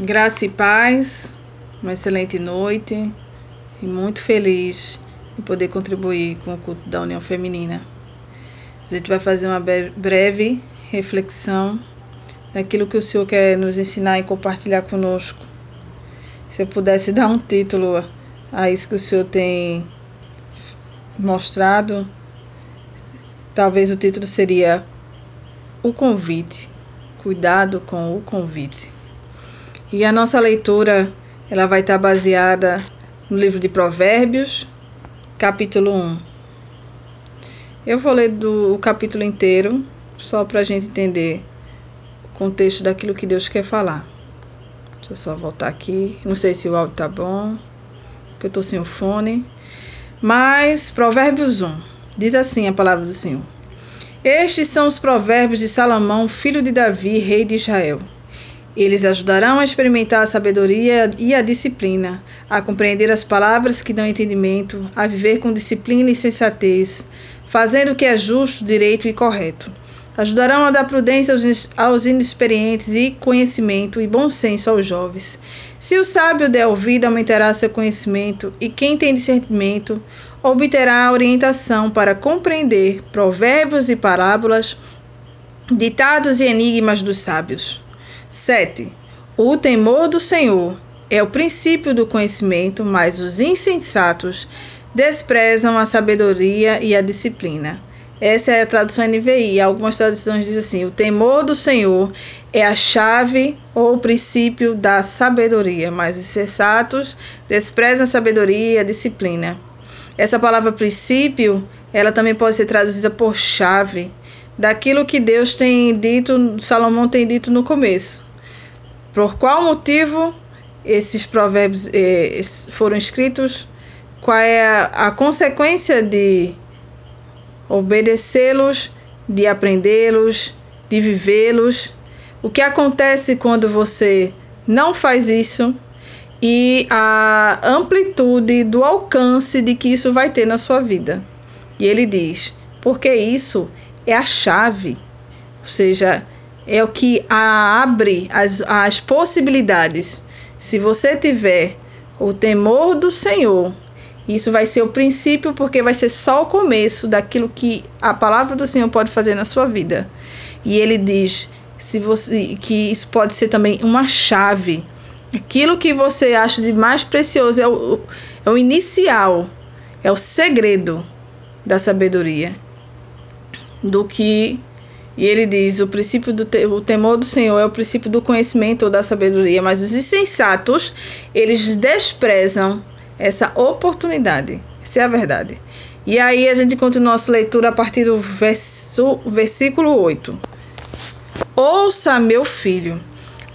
Graça e paz, uma excelente noite e muito feliz em poder contribuir com o culto da União Feminina. A gente vai fazer uma breve reflexão daquilo que o Senhor quer nos ensinar e compartilhar conosco. Se eu pudesse dar um título a isso que o Senhor tem mostrado, talvez o título seria O Convite. Cuidado com o convite. E a nossa leitura ela vai estar baseada no livro de Provérbios, capítulo 1. Eu vou ler do, o capítulo inteiro, só para a gente entender o contexto daquilo que Deus quer falar. Deixa eu só voltar aqui. Não sei se o áudio tá bom, porque eu estou sem o fone. Mas, Provérbios 1. Diz assim a palavra do Senhor. Estes são os provérbios de Salomão, filho de Davi, rei de Israel. Eles ajudarão a experimentar a sabedoria e a disciplina, a compreender as palavras que dão entendimento, a viver com disciplina e sensatez, fazendo o que é justo, direito e correto. Ajudarão a dar prudência aos inexperientes e conhecimento e bom senso aos jovens. Se o sábio der ouvido, aumentará seu conhecimento, e quem tem discernimento obterá orientação para compreender provérbios e parábolas, ditados e enigmas dos sábios. 7. O temor do Senhor é o princípio do conhecimento, mas os insensatos desprezam a sabedoria e a disciplina. Essa é a tradução NVI. Algumas traduções dizem assim: o temor do Senhor é a chave ou o princípio da sabedoria, mas os insensatos desprezam a sabedoria e a disciplina. Essa palavra princípio, ela também pode ser traduzida por chave daquilo que Deus tem dito, Salomão tem dito no começo. Por qual motivo esses provérbios eh, foram escritos? Qual é a, a consequência de obedecê-los, de aprendê-los, de vivê-los? O que acontece quando você não faz isso? E a amplitude do alcance de que isso vai ter na sua vida. E ele diz: porque isso é a chave, ou seja, é o que abre as, as possibilidades. Se você tiver o temor do Senhor, isso vai ser o princípio, porque vai ser só o começo daquilo que a palavra do Senhor pode fazer na sua vida. E ele diz se você, que isso pode ser também uma chave. Aquilo que você acha de mais precioso é o, é o inicial, é o segredo da sabedoria do que e ele diz: o princípio do te o temor do Senhor é o princípio do conhecimento ou da sabedoria, mas os insensatos, eles desprezam essa oportunidade. Essa é a verdade. E aí a gente continua nossa leitura a partir do verso, versículo 8. Ouça, meu filho,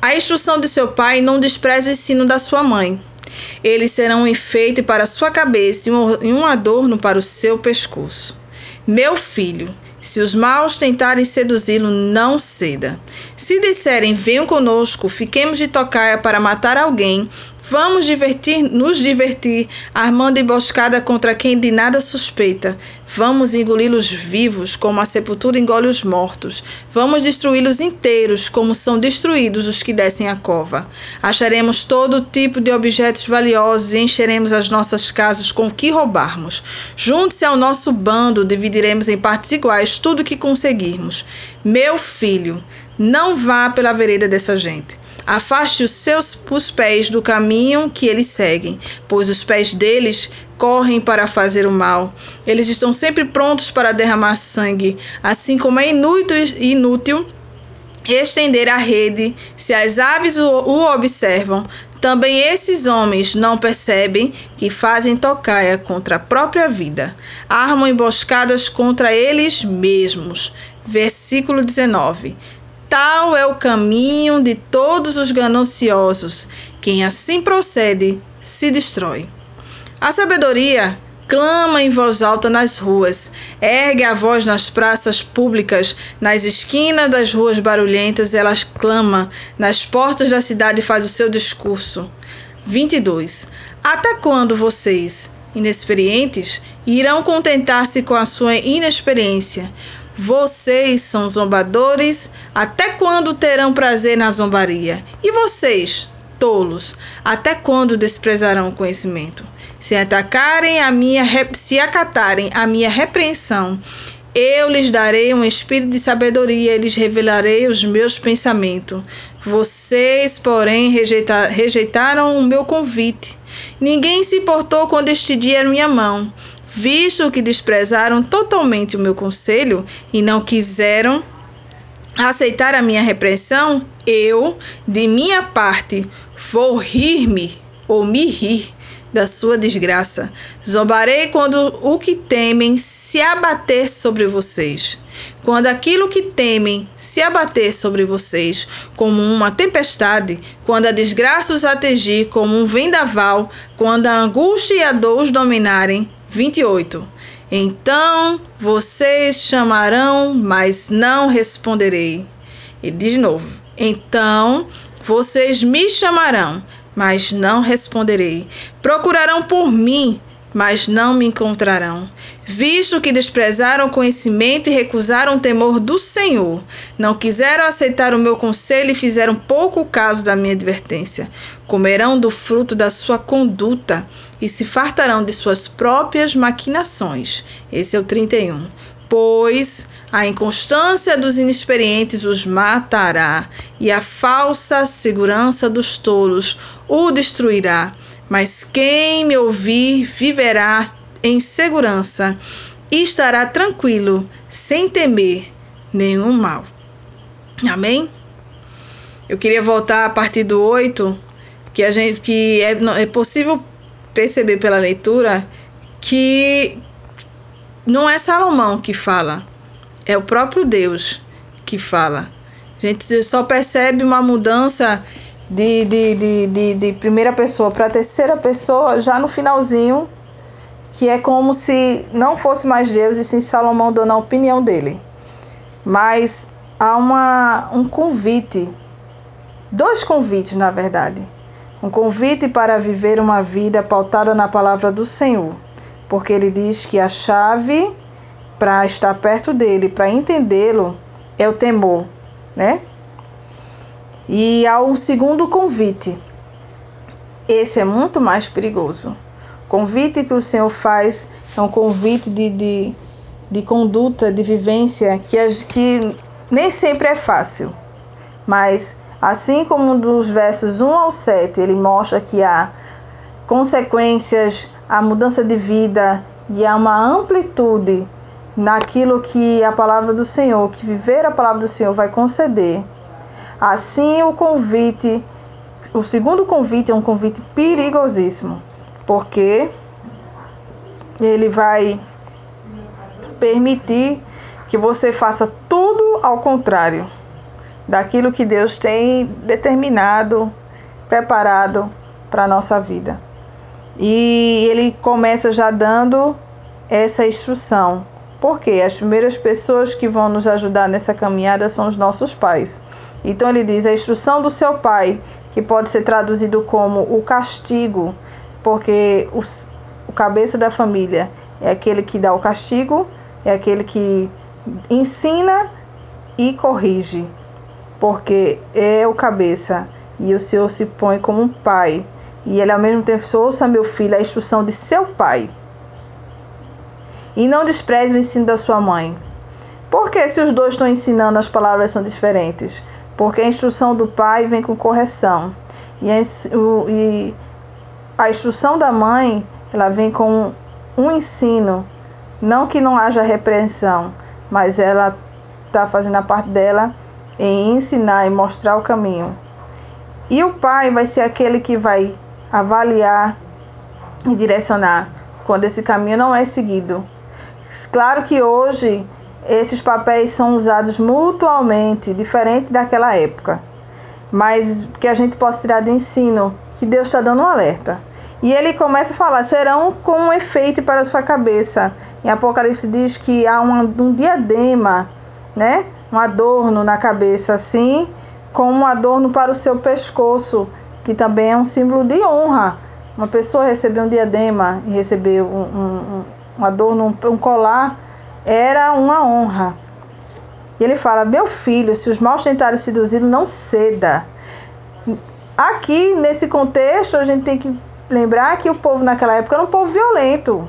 a instrução de seu pai, não despreze o ensino da sua mãe. Eles serão um enfeite para a sua cabeça e um adorno para o seu pescoço. Meu filho, se os maus tentarem seduzi-lo, não ceda. Se disserem, venham conosco, fiquemos de tocaia para matar alguém, Vamos divertir, nos divertir, armando emboscada contra quem de nada suspeita. Vamos engoli-los vivos, como a sepultura engole os mortos. Vamos destruí-los inteiros, como são destruídos os que descem a cova. Acharemos todo tipo de objetos valiosos e encheremos as nossas casas com o que roubarmos. Junte-se ao nosso bando, dividiremos em partes iguais tudo o que conseguirmos. Meu filho, não vá pela vereda dessa gente. Afaste os seus os pés do caminho que eles seguem, pois os pés deles correm para fazer o mal. Eles estão sempre prontos para derramar sangue, assim como é inútil, inútil estender a rede se as aves o, o observam. Também esses homens não percebem que fazem tocaia contra a própria vida, armam emboscadas contra eles mesmos. Versículo 19. Tal é o caminho de todos os gananciosos. Quem assim procede se destrói. A sabedoria clama em voz alta nas ruas, ergue a voz nas praças públicas, nas esquinas das ruas barulhentas, ela clama, nas portas da cidade faz o seu discurso. 22. Até quando vocês, inexperientes, irão contentar-se com a sua inexperiência? Vocês são zombadores, até quando terão prazer na zombaria? E vocês, Tolos, até quando desprezarão o conhecimento? Se atacarem a minha, se acatarem a minha repreensão, eu lhes darei um espírito de sabedoria, e lhes revelarei os meus pensamentos. Vocês, porém, rejeita, rejeitaram o meu convite. Ninguém se importou quando estendi a minha mão. Visto que desprezaram totalmente o meu conselho e não quiseram aceitar a minha repreensão, eu, de minha parte, vou rir-me ou me rir da sua desgraça. Zombarei quando o que temem se abater sobre vocês. Quando aquilo que temem se abater sobre vocês como uma tempestade, quando a desgraça os atingir como um vendaval, quando a angústia e a dor os dominarem. 28. Então vocês chamarão, mas não responderei. E de novo. Então vocês me chamarão, mas não responderei. Procurarão por mim, mas não me encontrarão. Visto que desprezaram o conhecimento e recusaram o temor do Senhor, não quiseram aceitar o meu conselho e fizeram pouco caso da minha advertência. Comerão do fruto da sua conduta e se fartarão de suas próprias maquinações. Esse é o 31. Pois a inconstância dos inexperientes os matará, e a falsa segurança dos tolos o destruirá. Mas quem me ouvir viverá em segurança e estará tranquilo, sem temer nenhum mal. Amém? Eu queria voltar a partir do 8, que a gente que é, é possível perceber pela leitura que não é Salomão que fala, é o próprio Deus que fala. A gente só percebe uma mudança de, de, de, de, de primeira pessoa para terceira pessoa já no finalzinho, que é como se não fosse mais Deus e sim Salomão dando a opinião dele. Mas há uma, um convite, dois convites na verdade. Um convite para viver uma vida pautada na palavra do Senhor, porque ele diz que a chave para estar perto dele, para entendê-lo, é o temor, né? E há um segundo convite. Esse é muito mais perigoso. O convite que o Senhor faz é um convite de, de, de conduta, de vivência, que, que nem sempre é fácil. Mas, assim como dos versos 1 ao 7, ele mostra que há consequências, a mudança de vida e há uma amplitude naquilo que a palavra do Senhor, que viver a palavra do Senhor vai conceder. Assim, o convite, o segundo convite é um convite perigosíssimo, porque ele vai permitir que você faça tudo ao contrário daquilo que Deus tem determinado, preparado para a nossa vida. E ele começa já dando essa instrução porque as primeiras pessoas que vão nos ajudar nessa caminhada são os nossos pais. Então ele diz: a instrução do seu pai, que pode ser traduzido como o castigo, porque o, cabeça da família é aquele que dá o castigo, é aquele que ensina e corrige, porque é o cabeça e o Senhor se põe como um pai. E ele ao mesmo tempo ouça meu filho a instrução de seu pai. E não despreze o ensino da sua mãe. Porque se os dois estão ensinando, as palavras são diferentes? Porque a instrução do pai vem com correção. E a, o, e a instrução da mãe, ela vem com um ensino. Não que não haja repreensão, mas ela está fazendo a parte dela em ensinar e mostrar o caminho. E o pai vai ser aquele que vai avaliar e direcionar quando esse caminho não é seguido. Claro que hoje esses papéis são usados mutualmente, diferente daquela época. Mas que a gente possa tirar de ensino que Deus está dando um alerta. E ele começa a falar: serão com um efeito para a sua cabeça. Em Apocalipse diz que há um, um diadema, né? um adorno na cabeça, assim como um adorno para o seu pescoço, que também é um símbolo de honra. Uma pessoa receber um diadema e receber um, um, um adorno, um colar, era uma honra. E ele fala: Meu filho, se os maus tentarem seduzi-lo, não ceda. aqui nesse contexto a gente tem que lembrar que o povo naquela época era um povo violento.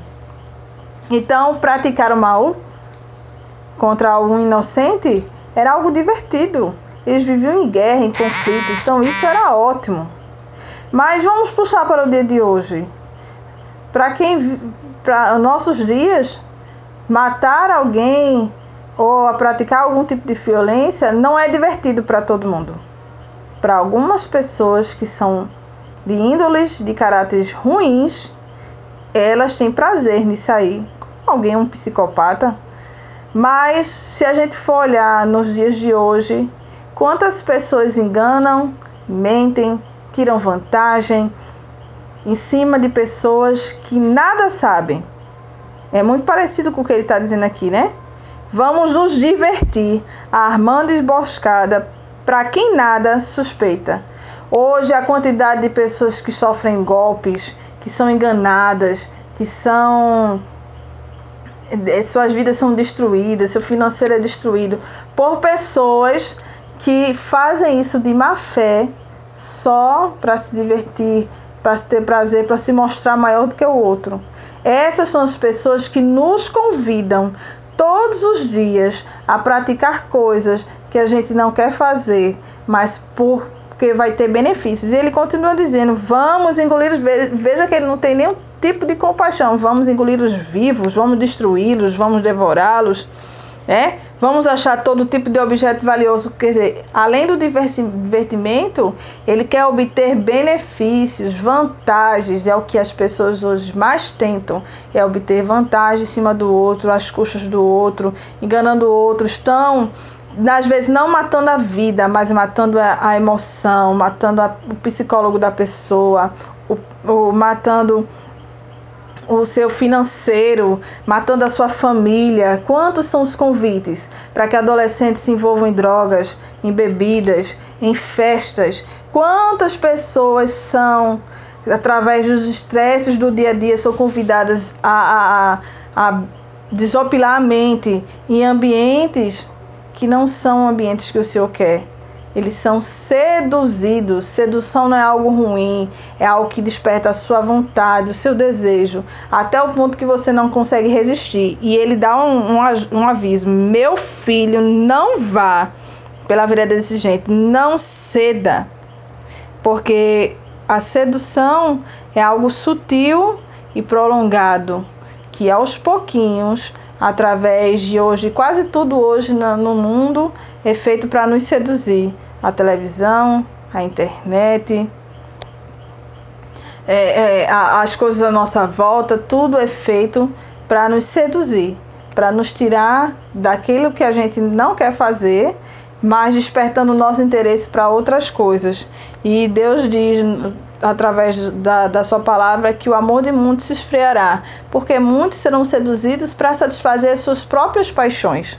Então, praticar o mal contra um inocente era algo divertido. Eles viviam em guerra, em conflitos, então isso era ótimo. Mas vamos puxar para o dia de hoje. Para quem para nossos dias, matar alguém ou a praticar algum tipo de violência não é divertido para todo mundo. Para algumas pessoas que são de índoles, de caráteres ruins, elas têm prazer nisso aí. Alguém um psicopata. Mas se a gente for olhar nos dias de hoje, quantas pessoas enganam, mentem, tiram vantagem em cima de pessoas que nada sabem. É muito parecido com o que ele está dizendo aqui, né? Vamos nos divertir armando emboscada para quem nada suspeita. Hoje, a quantidade de pessoas que sofrem golpes, que são enganadas, que são. Eh, suas vidas são destruídas, seu financeiro é destruído por pessoas que fazem isso de má fé só para se divertir, para ter prazer, para se mostrar maior do que o outro. Essas são as pessoas que nos convidam todos os dias a praticar coisas que a gente não quer fazer, mas por porque vai ter benefícios. E ele continua dizendo: vamos engolir os. Veja que ele não tem nenhum tipo de compaixão. Vamos engolir os vivos, vamos destruí-los, vamos devorá-los. Né? Vamos achar todo tipo de objeto valioso. Quer dizer, além do divertimento, ele quer obter benefícios, vantagens. É o que as pessoas hoje mais tentam: é obter vantagem em cima do outro, às custas do outro, enganando outros. Estão às vezes não matando a vida, mas matando a, a emoção, matando a, o psicólogo da pessoa, o, o, matando o seu financeiro, matando a sua família. Quantos são os convites para que adolescentes se envolvam em drogas, em bebidas, em festas? Quantas pessoas são, através dos estresses do dia a dia, são convidadas a, a, a desopilar a mente em ambientes que não são ambientes que o Senhor quer. Eles são seduzidos. Sedução não é algo ruim, é algo que desperta a sua vontade, o seu desejo, até o ponto que você não consegue resistir. E ele dá um, um, um aviso: meu filho, não vá pela vereda desse jeito, não ceda, porque a sedução é algo sutil e prolongado, que aos pouquinhos através de hoje, quase tudo hoje no mundo é feito para nos seduzir. A televisão, a internet, é, é, as coisas à nossa volta, tudo é feito para nos seduzir, para nos tirar daquilo que a gente não quer fazer, mas despertando nosso interesse para outras coisas. E Deus diz através da, da sua palavra que o amor de muitos se esfriará, porque muitos serão seduzidos para satisfazer as suas próprias paixões.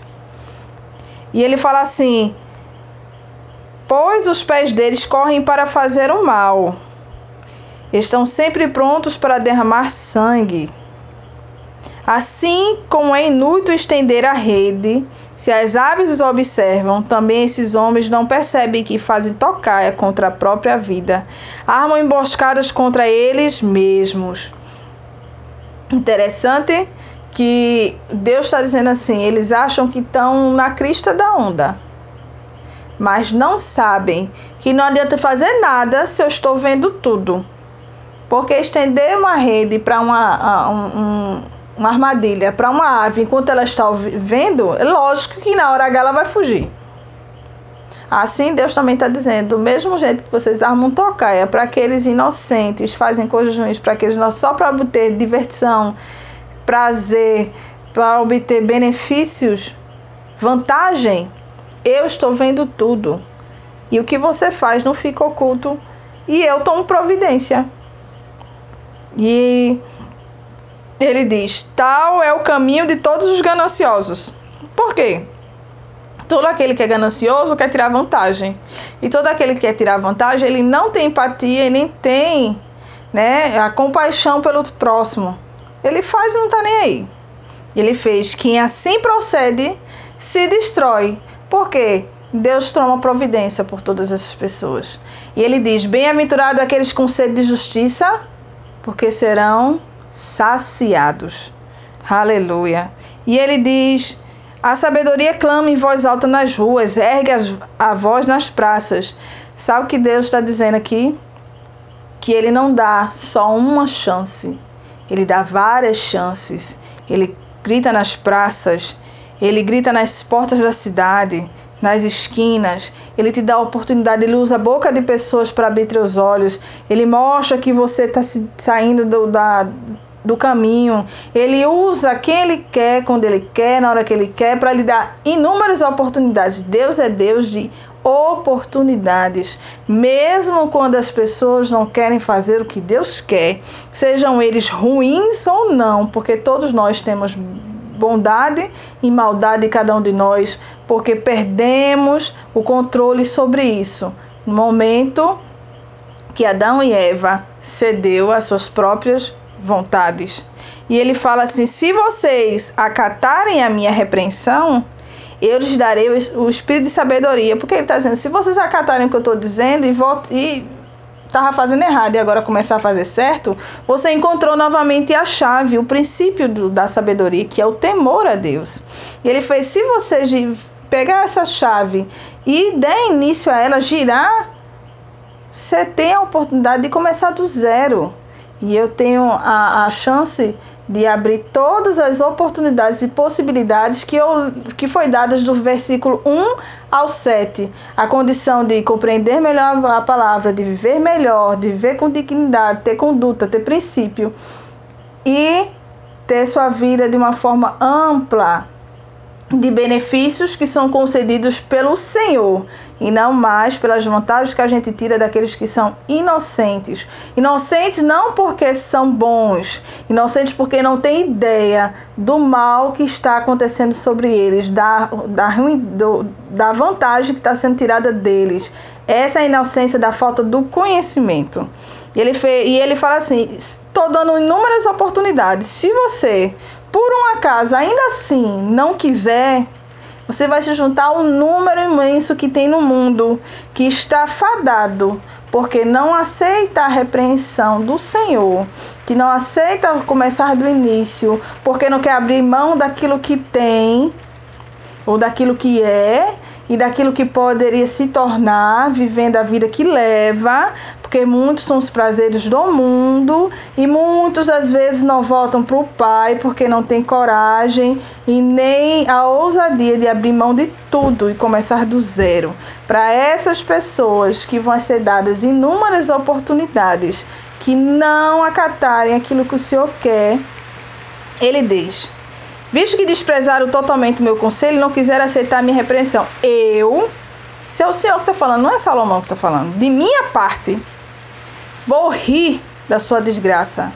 E ele fala assim: Pois os pés deles correm para fazer o mal, estão sempre prontos para derramar sangue. Assim como é inútil estender a rede se as aves os observam, também esses homens não percebem que fazem tocaia contra a própria vida, armam emboscadas contra eles mesmos. Interessante que Deus está dizendo assim: eles acham que estão na crista da onda, mas não sabem que não adianta fazer nada se eu estou vendo tudo. Porque estender uma rede para um, uma armadilha para uma ave enquanto ela está vendo, é lógico que na hora H ela vai fugir. Assim Deus também está dizendo, do mesmo jeito que vocês armam tocaia para aqueles inocentes, fazem coisas ruins, para aqueles não só para obter diversão, prazer, para obter benefícios, vantagem, eu estou vendo tudo. E o que você faz não fica oculto. E eu tomo providência. E ele diz: Tal é o caminho de todos os gananciosos. Por quê? Todo aquele que é ganancioso quer tirar vantagem. E todo aquele que quer tirar vantagem, ele não tem empatia e nem tem né, a compaixão pelo próximo. Ele faz e não está nem aí. Ele fez: quem assim procede se destrói. Por quê? Deus toma providência por todas essas pessoas. E ele diz: Bem-aventurado aqueles com sede de justiça, porque serão saciados. Aleluia. E ele diz: A sabedoria clama em voz alta nas ruas, ergue a voz nas praças. Sabe o que Deus está dizendo aqui? Que ele não dá só uma chance, ele dá várias chances. Ele grita nas praças, ele grita nas portas da cidade, nas esquinas. Ele te dá a oportunidade, ele usa a boca de pessoas para abrir teus olhos. Ele mostra que você está saindo do, da, do caminho. Ele usa quem ele quer, quando ele quer, na hora que ele quer, para lhe dar inúmeras oportunidades. Deus é Deus de oportunidades, mesmo quando as pessoas não querem fazer o que Deus quer, sejam eles ruins ou não, porque todos nós temos bondade e maldade em cada um de nós, porque perdemos o controle sobre isso. No momento que Adão e Eva cedeu às suas próprias vontades. E ele fala assim: se vocês acatarem a minha repreensão, eu lhes darei o espírito de sabedoria. Porque ele está dizendo: se vocês acatarem o que eu estou dizendo e, volta, e estava fazendo errado e agora começar a fazer certo, você encontrou novamente a chave, o princípio do, da sabedoria, que é o temor a Deus. E ele fez: se vocês pegar essa chave e der início a ela girar, você tem a oportunidade de começar do zero. E eu tenho a, a chance de abrir todas as oportunidades e possibilidades que, eu, que foi dadas do versículo 1 ao 7. A condição de compreender melhor a palavra, de viver melhor, de viver com dignidade, ter conduta, ter princípio e ter sua vida de uma forma ampla de benefícios que são concedidos pelo Senhor e não mais pelas vantagens que a gente tira daqueles que são inocentes. Inocentes não porque são bons, inocentes porque não têm ideia do mal que está acontecendo sobre eles, da, da, do, da vantagem que está sendo tirada deles. Essa é a inocência da falta do conhecimento. E ele, fez, e ele fala assim: estou dando inúmeras oportunidades. Se você por um acaso ainda assim não quiser, você vai se juntar ao número imenso que tem no mundo, que está fadado, porque não aceita a repreensão do Senhor, que não aceita começar do início, porque não quer abrir mão daquilo que tem, ou daquilo que é, e daquilo que poderia se tornar vivendo a vida que leva, porque muitos são os prazeres do mundo e muitos às vezes não voltam para o Pai porque não tem coragem e nem a ousadia de abrir mão de tudo e começar do zero. Para essas pessoas que vão ser dadas inúmeras oportunidades que não acatarem aquilo que o Senhor quer, ele diz: Visto que desprezaram totalmente meu conselho não quiseram aceitar minha repreensão, eu, se é o Senhor que está falando, não é Salomão que está falando, de minha parte, vou rir da sua desgraça.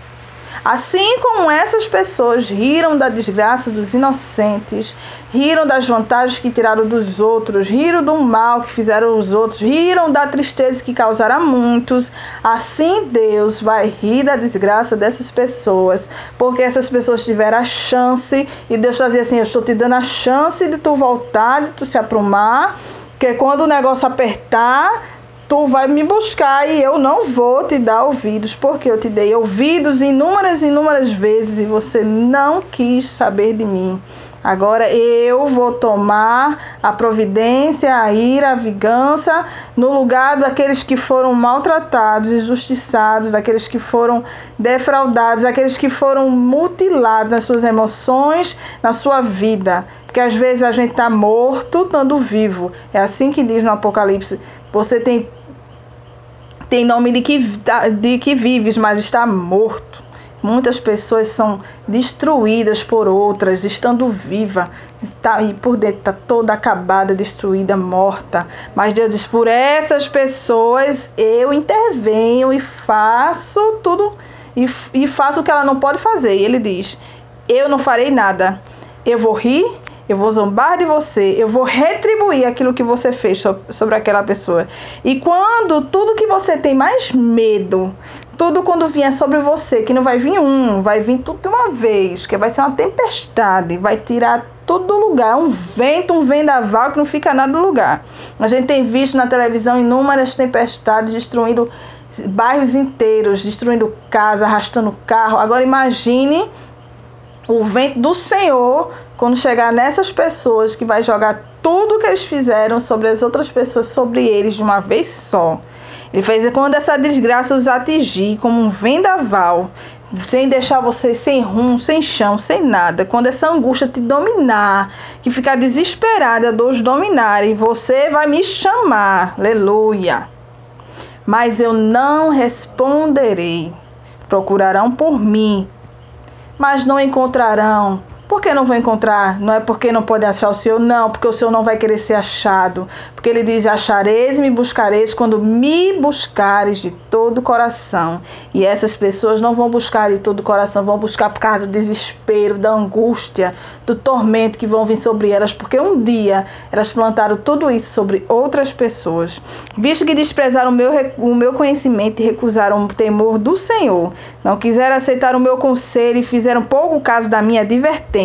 Assim como essas pessoas riram da desgraça dos inocentes, riram das vantagens que tiraram dos outros, riram do mal que fizeram os outros, riram da tristeza que causaram a muitos, assim Deus vai rir da desgraça dessas pessoas, porque essas pessoas tiveram a chance e Deus fazia assim: Eu estou te dando a chance de tu voltar, de tu se aprumar, porque quando o negócio apertar tu vai me buscar e eu não vou te dar ouvidos, porque eu te dei ouvidos inúmeras e inúmeras vezes e você não quis saber de mim. Agora eu vou tomar a providência, a ira, a vingança no lugar daqueles que foram maltratados, injustiçados, daqueles que foram defraudados, daqueles que foram mutilados nas suas emoções, na sua vida. Porque às vezes a gente está morto estando vivo. É assim que diz no Apocalipse. Você tem tem nome de que, de que vives, mas está morto. Muitas pessoas são destruídas por outras, estando viva, tá, e por dentro está toda acabada, destruída, morta. Mas Deus diz: por essas pessoas eu intervenho e faço tudo, e, e faço o que ela não pode fazer. E ele diz: eu não farei nada. Eu vou rir eu vou zombar de você, eu vou retribuir aquilo que você fez sobre aquela pessoa. E quando tudo que você tem mais medo, tudo quando vier sobre você, que não vai vir um, vai vir tudo de uma vez, que vai ser uma tempestade, vai tirar tudo do lugar, um vento, um vendaval que não fica nada no lugar. A gente tem visto na televisão inúmeras tempestades destruindo bairros inteiros, destruindo casa, arrastando carro. Agora imagine o vento do Senhor quando chegar nessas pessoas que vai jogar tudo que eles fizeram sobre as outras pessoas, sobre eles de uma vez só. Ele fez quando essa desgraça os atingir como um vendaval, sem deixar você sem rumo, sem chão, sem nada. Quando essa angústia te dominar, que ficar desesperada, dos dominarem, você vai me chamar. Aleluia. Mas eu não responderei. Procurarão por mim, mas não encontrarão por que não vou encontrar? Não é porque não pode achar o Senhor, não, porque o Senhor não vai querer ser achado. Porque ele diz: Achareis e me buscareis quando me buscares de todo o coração. E essas pessoas não vão buscar de todo o coração, vão buscar por causa do desespero, da angústia, do tormento que vão vir sobre elas, porque um dia elas plantaram tudo isso sobre outras pessoas. Visto que desprezaram o meu, o meu conhecimento e recusaram o temor do Senhor, não quiseram aceitar o meu conselho e fizeram pouco caso da minha advertência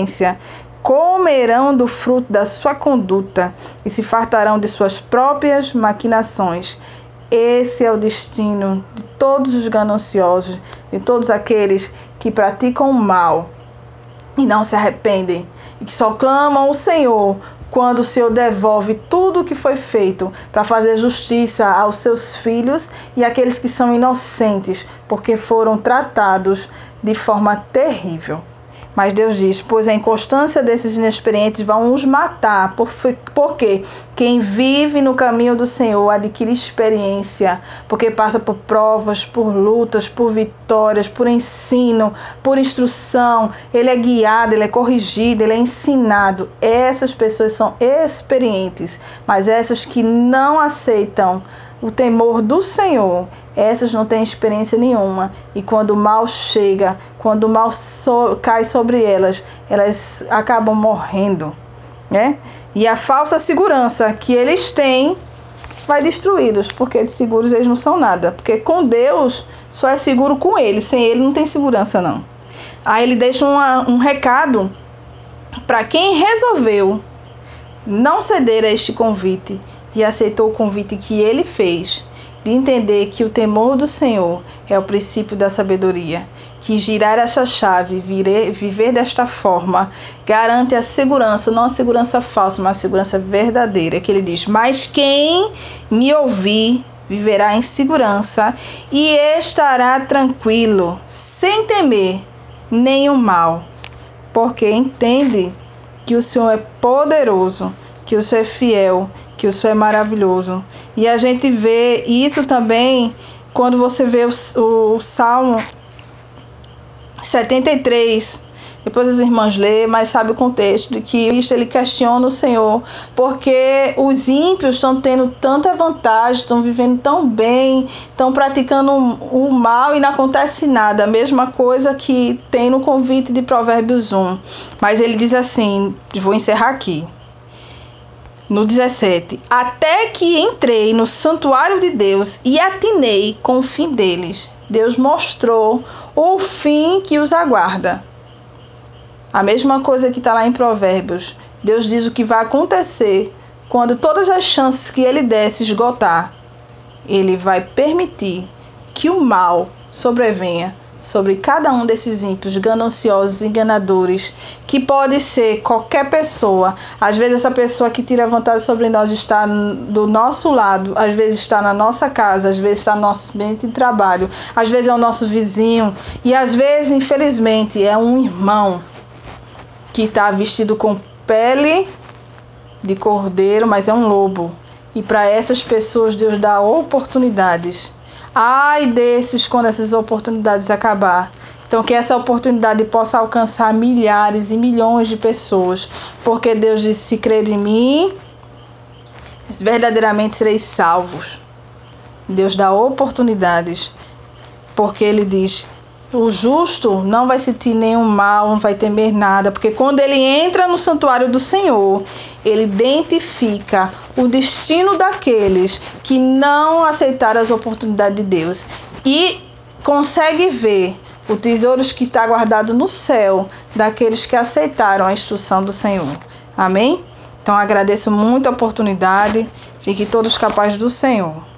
comerão do fruto da sua conduta e se fartarão de suas próprias maquinações. Esse é o destino de todos os gananciosos, de todos aqueles que praticam o mal e não se arrependem, e que só clamam o Senhor quando o Senhor devolve tudo o que foi feito para fazer justiça aos seus filhos e àqueles que são inocentes, porque foram tratados de forma terrível. Mas Deus diz: Pois a inconstância desses inexperientes vão os matar, porque quem vive no caminho do Senhor adquire experiência, porque passa por provas, por lutas, por vitórias, por ensino, por instrução. Ele é guiado, ele é corrigido, ele é ensinado. Essas pessoas são experientes, mas essas que não aceitam o temor do Senhor, essas não têm experiência nenhuma. E quando o mal chega, quando o mal so cai sobre elas, elas acabam morrendo. Né? E a falsa segurança que eles têm vai destruí-los, porque de seguros eles não são nada. Porque com Deus só é seguro com Ele, sem Ele não tem segurança não. Aí ele deixa uma, um recado para quem resolveu não ceder a este convite e aceitou o convite que ele fez de entender que o temor do Senhor é o princípio da sabedoria, que girar essa chave, viver desta forma, garante a segurança, não a segurança falsa, mas a segurança verdadeira, que ele diz: "Mas quem me ouvir viverá em segurança e estará tranquilo, sem temer nenhum mal, porque entende que o Senhor é poderoso, que o Senhor é fiel que o Senhor é maravilhoso. E a gente vê isso também quando você vê o, o, o Salmo 73. Depois as irmãs lê, mas sabe o contexto de que isso ele questiona o Senhor, porque os ímpios estão tendo tanta vantagem, estão vivendo tão bem, estão praticando o mal e não acontece nada. A mesma coisa que tem no convite de Provérbios 1. Mas ele diz assim: vou encerrar aqui no 17: Até que entrei no santuário de Deus e atinei com o fim deles. Deus mostrou o fim que os aguarda. A mesma coisa que está lá em Provérbios. Deus diz o que vai acontecer quando todas as chances que ele der se esgotar. Ele vai permitir que o mal sobrevenha sobre cada um desses ímpios gananciosos, enganadores, que pode ser qualquer pessoa. Às vezes essa pessoa que tira vantagem sobre nós está do nosso lado, às vezes está na nossa casa, às vezes está no nosso ambiente de trabalho, às vezes é o nosso vizinho e às vezes, infelizmente, é um irmão que está vestido com pele de cordeiro, mas é um lobo. E para essas pessoas Deus dá oportunidades Ai desses quando essas oportunidades acabar. Então, que essa oportunidade possa alcançar milhares e milhões de pessoas. Porque Deus disse: se crer em mim, verdadeiramente sereis salvos. Deus dá oportunidades. Porque Ele diz: o justo não vai sentir nenhum mal, não vai temer nada, porque quando ele entra no santuário do Senhor, ele identifica o destino daqueles que não aceitaram as oportunidades de Deus. E consegue ver o tesouro que está guardado no céu daqueles que aceitaram a instrução do Senhor. Amém? Então agradeço muito a oportunidade. Fiquem todos capazes do Senhor.